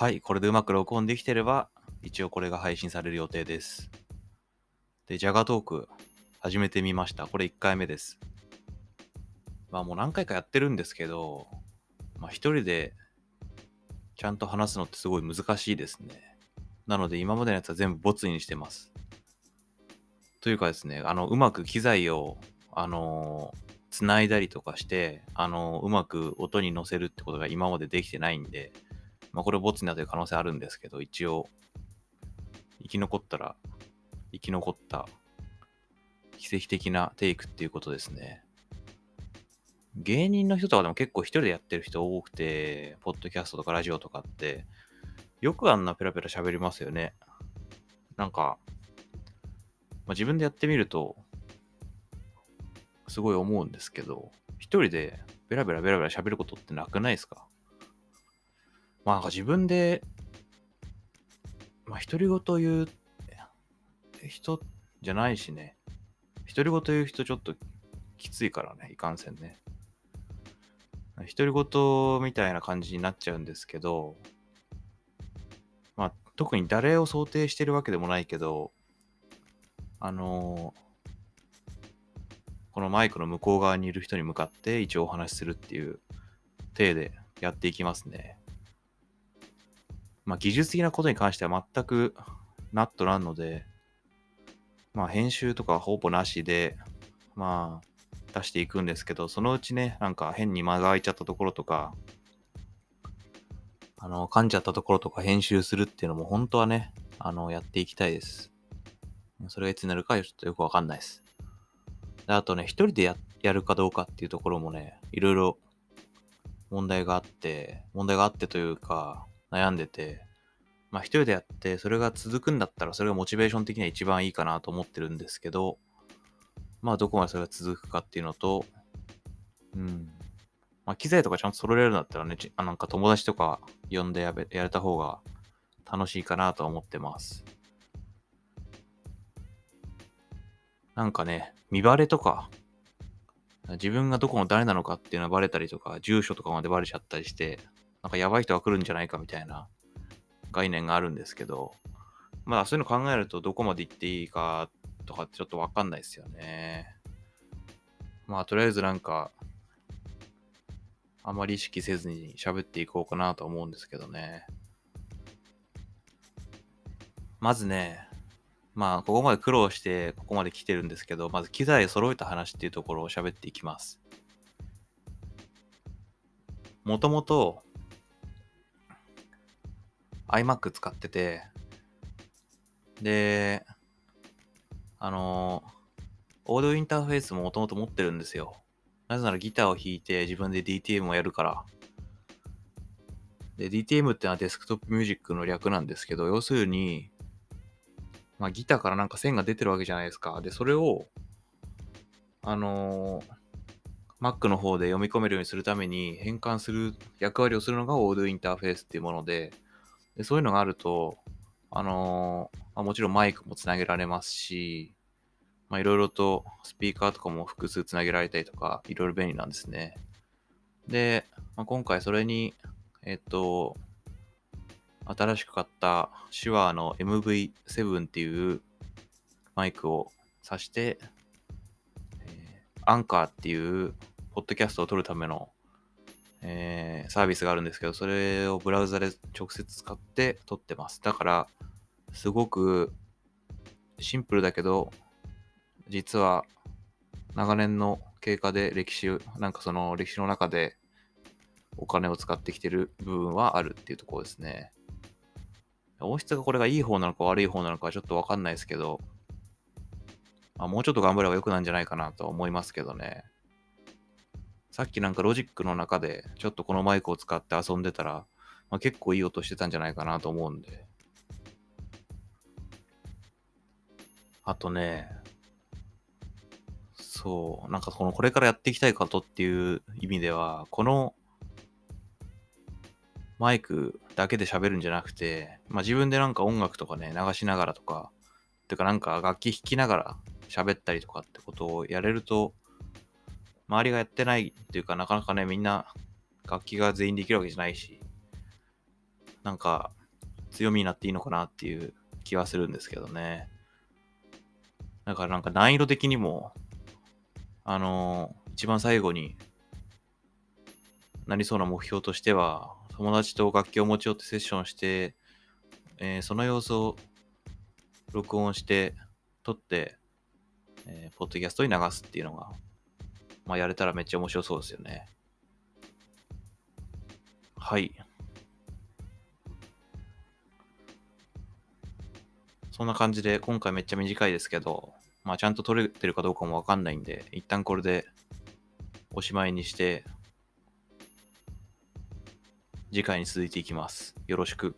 はい、これでうまく録音できてれば、一応これが配信される予定です。で、ジャガトーク始めてみました。これ1回目です。まあもう何回かやってるんですけど、まあ一人でちゃんと話すのってすごい難しいですね。なので今までのやつは全部ボツにしてます。というかですね、あの、うまく機材を、あのー繋いだりとかして、あのーうまく音に乗せるってことが今までできてないんで、まあこれボツになってる可能性あるんですけど、一応、生き残ったら、生き残った奇跡的なテイクっていうことですね。芸人の人とかでも結構一人でやってる人多くて、ポッドキャストとかラジオとかって、よくあんなペラペラ喋りますよね。なんか、まあ、自分でやってみると、すごい思うんですけど、一人でベラベラベラベラ喋ることってなくないですか？まあなんか自分で、まあ独り言言う人じゃないしね。独り言言う人ちょっときついからね、いかんせんね。独り言みたいな感じになっちゃうんですけど、まあ特に誰を想定してるわけでもないけど、あのこのマイクの向こう側にいる人に向かって一応お話しするっていう体でやっていきますね。まあ技術的なことに関しては全くナットなんので、まあ編集とかほぼなしで、まあ出していくんですけど、そのうちね、なんか変に間が空いちゃったところとか、あの、噛んじゃったところとか編集するっていうのも本当はね、あの、やっていきたいです。それがいつになるかちょっとよくわかんないです。であとね、一人でややるかどうかっていうところもね、いろいろ問題があって、問題があってというか、悩んでて、まあ一人でやって、それが続くんだったら、それがモチベーション的には一番いいかなと思ってるんですけど、まあどこまでそれが続くかっていうのと、うん。まあ機材とかちゃんと揃えるんだったらね、あなんか友達とか呼んでやべやれた方が楽しいかなと思ってます。なんかね、見バレとか、自分がどこの誰なのかっていうのがバレたりとか、住所とかまでバレちゃったりして、なんかやばい人が来るんじゃないかみたいな概念があるんですけど、まあそういうの考えるとどこまで行っていいかとかってちょっとわかんないですよね。まあとりあえずなんか、あまり意識せずに喋っていこうかなと思うんですけどね。まずね、まあ、ここまで苦労して、ここまで来てるんですけど、まず機材揃えた話っていうところを喋っていきます。もともと、iMac 使ってて、で、あの、オーディオインターフェースももともと持ってるんですよ。なぜならギターを弾いて自分で DTM をやるから。で、DTM ってのはデスクトップミュージックの略なんですけど、要するに、まあ、ギターからなんか線が出てるわけじゃないですか。で、それを、あのー Mac の方で読み込めるようにするために変換する役割をするのがオーディオインターフェースっていうもので、でそういうのがあると、あのーまあ、もちろんマイクもつなげられますし、まあ、いろいろとスピーカーとかも複数つなげられたりとか、いろいろ便利なんですね。で、まあ、今回それに、えっと、新しく買った手話の MV7 っていうマイクを挿して、えアンカーっていうポッドキャストを撮るための、えーサービスがあるんですけど、それをブラウザで直接使って撮ってます。だから、すごくシンプルだけど、実は長年の経過で歴史、なんかその歴史の中でお金を使ってきてる部分はあるっていうところですね。音質がこれがいい方なのか悪い方なのかはちょっとわかんないですけど、まあ、もうちょっと頑張れば良くなるんじゃないかなと思いますけどね。さっきなんかロジックの中でちょっとこのマイクを使って遊んでたら、まあ、結構いい音してたんじゃないかなと思うんで。あとね、そう、なんかこのこれからやっていきたいことっていう意味では、このマイクだけで喋るんじゃなくて、まあ、自分でなんか音楽とかね、流しながらとか、てかなんか楽器弾きながら喋ったりとかってことをやれると、周りがやってないっていうか、なかなかね、みんな楽器が全員できるわけじゃないし、なんか強みになっていいのかなっていう気はするんですけどね。だからなんか難易度的にも、あのー一番最後になりそうな目標としては、友達と楽器を持ち寄ってセッションして、えーその様子を録音して、撮って、えーポッドキャストに流すっていうのが、まあ、やれたらめっちゃ面白そうですよね。はい。そんな感じで、今回めっちゃ短いですけど、まあ、ちゃんと撮れてるかどうかもわかんないんで、一旦これでおしまいにして、次回に続いていきます。よろしく。